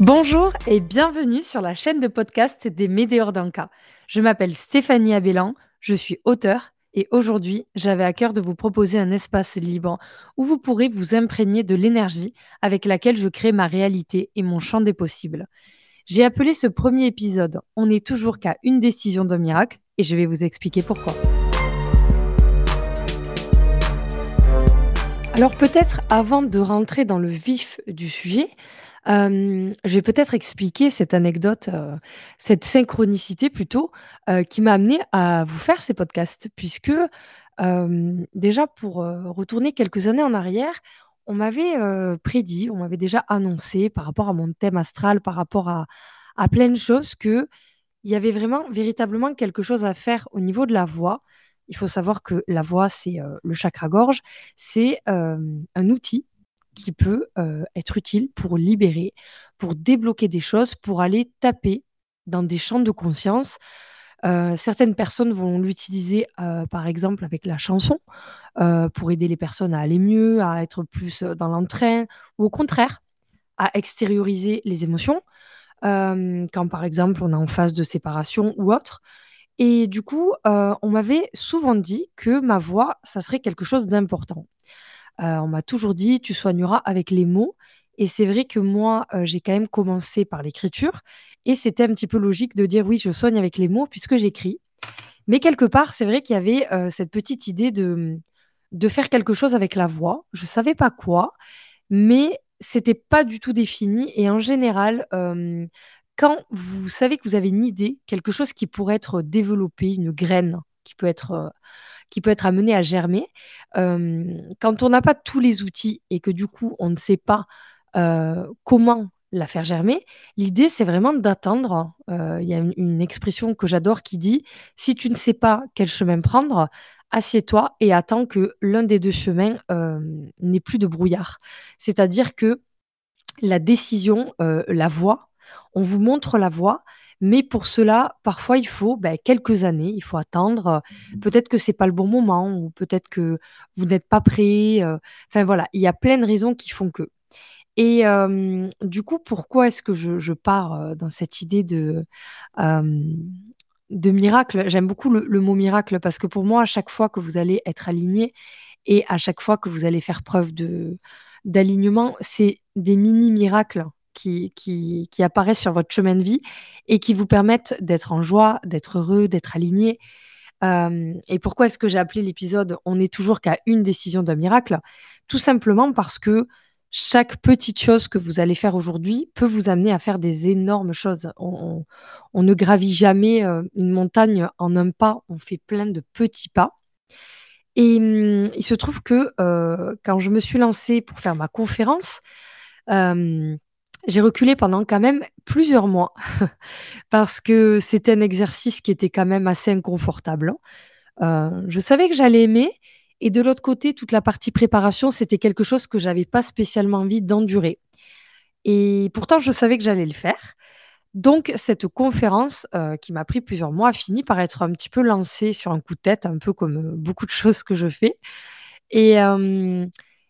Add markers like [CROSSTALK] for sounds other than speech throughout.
Bonjour et bienvenue sur la chaîne de podcast des Médéors d'Anka. Je m'appelle Stéphanie Abellan, je suis auteur et aujourd'hui j'avais à cœur de vous proposer un espace libre où vous pourrez vous imprégner de l'énergie avec laquelle je crée ma réalité et mon champ des possibles. J'ai appelé ce premier épisode On n'est toujours qu'à une décision de miracle et je vais vous expliquer pourquoi. Alors peut-être avant de rentrer dans le vif du sujet, je vais peut-être expliquer cette anecdote, heu, cette synchronicité plutôt, heu, qui m'a amené à vous faire ces podcasts. Puisque, déjà pour, retourner quelques années en arrière, on m'avait, prédit, on m'avait déjà annoncé par rapport à mon thème astral, par rapport à à plein de choses qu'il y avait vraiment véritablement quelque chose à faire au niveau de la voix. Il faut savoir que la voix, c'est, le chakra gorge, c'est, un outil qui peut euh, être utile pour libérer, pour débloquer des choses, pour aller taper dans des champs de conscience. Euh, certaines personnes vont l'utiliser, euh, par exemple, avec la chanson, pour aider les personnes à aller mieux, à être plus dans l'entrain, ou au contraire, à extérioriser les émotions, quand par exemple on est en phase de séparation ou autre. Et du coup, on m'avait souvent dit que ma voix, ça serait quelque chose d'important. Euh, on m'a toujours dit: «Tu soigneras avec les mots» et c'est vrai que moi, heu, j'ai quand même commencé par l'écriture et c'était un petit peu logique de dire: «Oui, je soigne avec les mots puisque j'écris». Mais quelque part, c'est vrai qu'il y avait, heu, cette petite idée de, de faire quelque chose avec la voix. Je savais pas quoi, mais c'était pas du tout défini et en général, quand vous savez que vous avez une idée, quelque chose qui pourrait être développé, une graine qui peut être, qui peut être amené à germer. quand on n'a pas tous les outils et que du coup, on ne sait pas comment la faire germer, l'idée, c'est vraiment d'attendre. Il y a une, expression que j'adore qui dit, si tu ne sais pas quel chemin prendre, assieds-toi et attends que l'un des deux chemins n'ait plus de brouillard. C'est-à-dire que la décision, la voie, on vous montre la voie, mais pour cela, parfois, il faut, bah, quelques années, il faut attendre, mmh peut-être que c'est pas le bon moment ou peut-être que vous n'êtes pas prêt, enfin voilà, il y a plein de raisons qui font que. Et du coup, pourquoi est-ce que je pars, dans cette idée de, de miracle? J'aime beaucoup le mot miracle parce que pour moi, à chaque fois que vous allez être aligné et à chaque fois que vous allez faire preuve de d'alignement, c'est des mini miracles qui, qui, apparaissent sur votre chemin de vie et qui vous permettent d'être en joie, d'être heureux, d'être aligné. Euh, et pourquoi est-ce que j'ai appelé l'épisode On n'est toujours qu'à une décision d'un miracle? Tout simplement parce que chaque petite chose que vous allez faire aujourd'hui peut vous amener à faire des énormes choses. On, ne gravit jamais euh, une montagne en un pas, on fait plein de petits pas. Et hum, il se trouve que euh, quand je me suis lancée pour faire ma conférence, j'ai reculé pendant quand même plusieurs mois [LAUGHS] parce que c'était un exercice qui était quand même assez inconfortable, hein. euh, je savais que j'allais aimer et de l'autre côté, toute la partie préparation, c'était quelque chose que j'avais pas spécialement envie d'endurer et pourtant je savais que j'allais le faire. Donc cette conférence, euh, qui m'a pris plusieurs mois, a fini par être un petit peu lancée sur un coup de tête, un peu comme, euh, beaucoup de [LAUGHS] choses que je fais et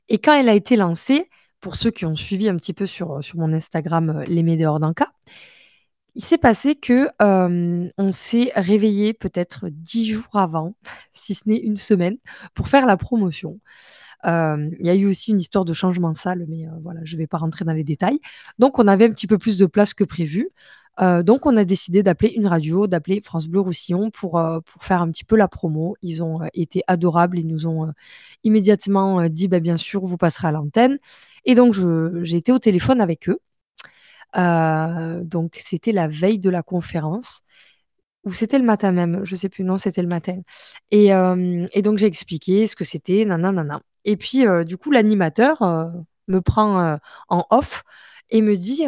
et quand elle a été lancée, pour ceux qui ont suivi un petit peu sur, euh, sur mon Instagram, euh, Les Médéors d'Anka, il s'est passé que, on s'est réveillé peut-être dix jours avant, [LAUGHS] si ce n'est une semaine, pour faire la promotion. il y a eu aussi une histoire de changement de salle, mais voilà, je ne vais pas rentrer dans les détails. Donc on avait un petit peu plus de place que prévu. Donc on a décidé d'appeler une radio, d'appeler France Bleu Roussillon pour, pour faire un petit peu la promo. Ils ont, été adorables, ils nous ont, immédiatement, dit: «Bah, bien sûr, vous passerez à l'antenne» et donc j'ai été au téléphone avec eux. donc c'était la veille de la conférence. Ou c'était le matin même, je sais plus, non, c'était le matin. Et et donc j'ai expliqué ce que c'était, nanana. Et puis, du coup, l'animateur, me prend, en off et me dit,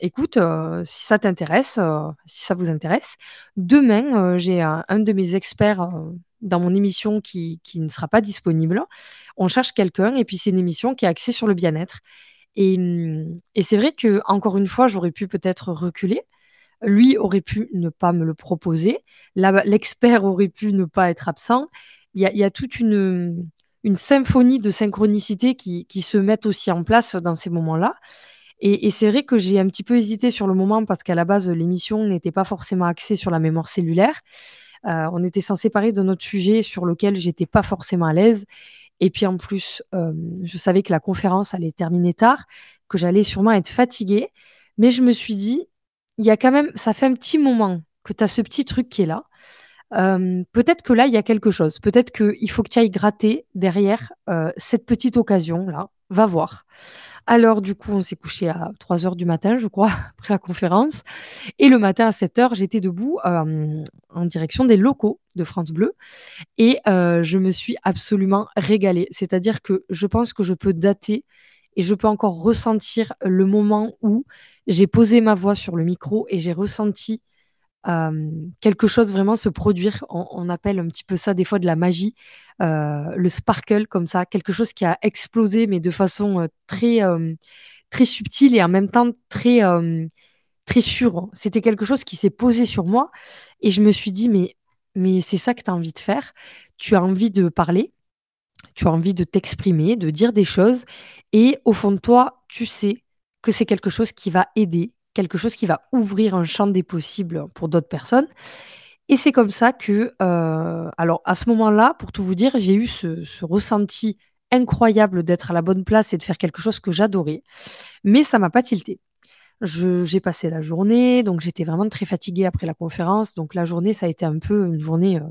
«Écoute, si ça t'intéresse, si ça vous intéresse, demain, j'ai un de mes experts, dans mon émission qui qui ne sera pas disponible. On cherche quelqu'un et puis c'est une émission qui est axée sur le bien-être» et mmh et c'est vrai que encore une fois, j'aurais pu peut-être reculer. Lui aurait pu ne pas me le proposer. l'expert aurait pu ne pas être absent. Il y a il y a toute une, une symphonie de synchronicité qui qui se mettent aussi en place dans ces moments-là Et, c'est vrai que j'ai un petit peu hésité sur le moment parce qu'à la base, l'émission n'était pas forcément axée sur la mémoire cellulaire. Euh, on était censé parler de notre sujet sur lequel j'étais pas forcément à l'aise. Et puis en plus, euh, je savais que la conférence allait terminer tard, que j'allais sûrement être fatiguée. Mais je me suis dit, il y a quand même, ça fait un petit moment que tu as ce petit truc qui est là. Euh, peut-être que là, il y a quelque chose. Peut-être qu'il faut que tu ailles gratter derrière cette petite occasion-là. Va voir. Alors, du coup, on s'est couché à 3 heures du matin, je crois, [LAUGHS] après la conférence. Et le matin à 7 heures, j'étais debout euh, en direction des locaux de France Bleu. Et euh, je me suis absolument régalée. C'est-à-dire que je pense que je peux dater et je peux encore ressentir le moment où j'ai posé ma voix sur le micro et j'ai ressenti quelque chose vraiment se produire. On, appelle un petit peu ça des fois de la magie, le sparkle comme ça, quelque chose qui a explosé mais de façon très très subtile et en même temps très très sûre. C'était quelque chose qui s'est posé sur moi et je me suis dit mais mais c'est ça que tu as envie de faire. Tu as envie de parler, tu as envie de t'exprimer, de dire des choses et au fond de toi, tu sais que c'est quelque chose qui va aider, quelque chose qui va ouvrir un champ des possibles pour d'autres personnes. Et c'est comme ça que, euh, alors à ce moment-là, pour tout vous dire, j'ai eu ce, ressenti incroyable d'être à la bonne place et de faire quelque chose que j'adorais, mais ça m'a pas tilté. J'ai passé la journée, donc j'étais vraiment très fatiguée après la conférence. Donc la journée, ça a été un peu une journée euh,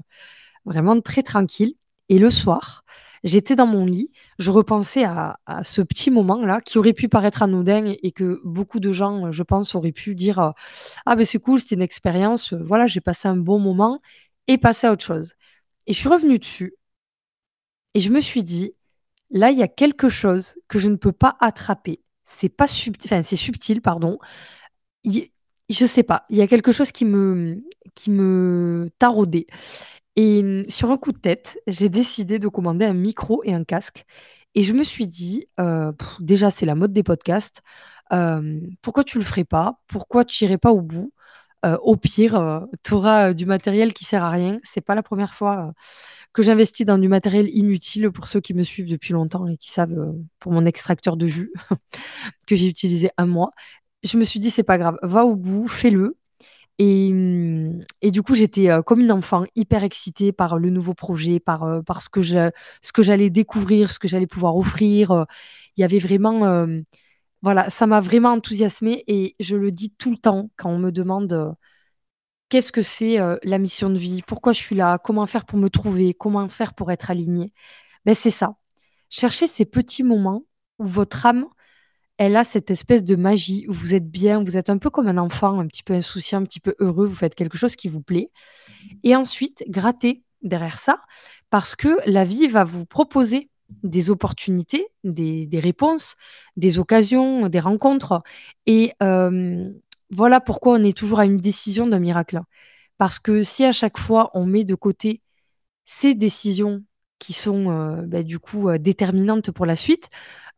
vraiment très tranquille. Et le soir, J'étais dans mon lit, je repensais à, ce petit moment-là qui aurait pu paraître anodin et que beaucoup de gens, je pense, auraient pu dire euh, Ah, ben c'est cool, c'était une expérience, euh, voilà, j'ai passé un bon moment et passé à autre chose. Et je suis revenue dessus et je me suis dit Là, il y a quelque chose que je ne peux pas attraper. C'est pas subtil, enfin, c'est subtil, pardon. Je je sais pas, il y a quelque chose qui me, qui me taraudait. Et mmh, sur un coup de tête, j'ai décidé de commander un micro et un casque. Et je me suis dit, euh, déjà, c'est la mode des podcasts. pourquoi tu le ferais pas? Pourquoi tu irais pas au bout? Euh, Au pire, euh, tu auras du matériel qui sert à rien. C'est pas la première fois que j'investis dans du matériel inutile pour ceux qui me suivent depuis longtemps et qui savent pour mon extracteur de jus [LAUGHS] que j'ai utilisé un mois. Je me suis dit, c'est pas grave, va au bout, fais-le. Mmh, et, du coup, j'étais comme une enfant, hyper excitée par le nouveau projet, par, par ce que j'allais découvrir, ce que j'allais pouvoir offrir. Il y avait vraiment, voilà, ça m'a vraiment enthousiasmée et je le dis tout le temps quand on me demande qu'est-ce que c'est la mission de vie, pourquoi je suis là, comment faire pour me trouver, comment faire pour être alignée. Ben, c'est ça. Cherchez ces petits moments où votre âme elle a cette espèce de magie où vous êtes bien, vous êtes un peu comme un enfant, un petit peu insouciant, un petit peu heureux, vous faites quelque chose qui vous plaît. Et ensuite, grattez derrière ça, parce que la vie va vous proposer des opportunités, des, réponses, des occasions, des rencontres. Et euh, voilà pourquoi on est toujours à une décision d'un miracle. Parce que si à chaque fois on met de côté ces décisions qui sont euh, bah, du coup euh, déterminantes pour la suite,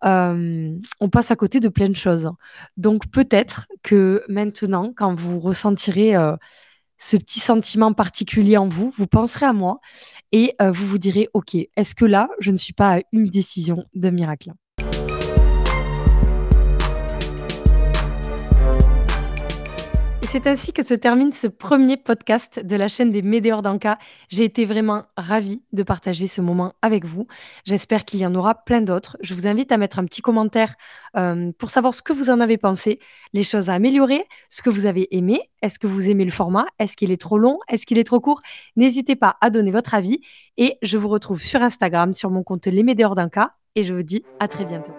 on passe à côté de plein de choses. Donc peut-être que maintenant, quand vous ressentirez ce petit sentiment particulier en vous, vous penserez à moi et vous vous direz, OK, est-ce que là, je ne suis pas à une décision de miracle? C'est ainsi que se termine ce premier podcast de la chaîne des Médéors d'Anka. J'ai été vraiment ravie de partager ce moment avec vous. J'espère qu'il y en aura plein d'autres. Je vous invite à mettre un petit commentaire euh, pour savoir ce que vous en avez pensé, les choses à améliorer, ce que vous avez aimé. Est-ce que vous aimez le format? Est-ce qu'il est trop long? Est-ce qu'il est trop court? N'hésitez pas à donner votre avis et je vous retrouve sur Instagram, sur mon compte Les Médéors d'Anka et je vous dis à très bientôt.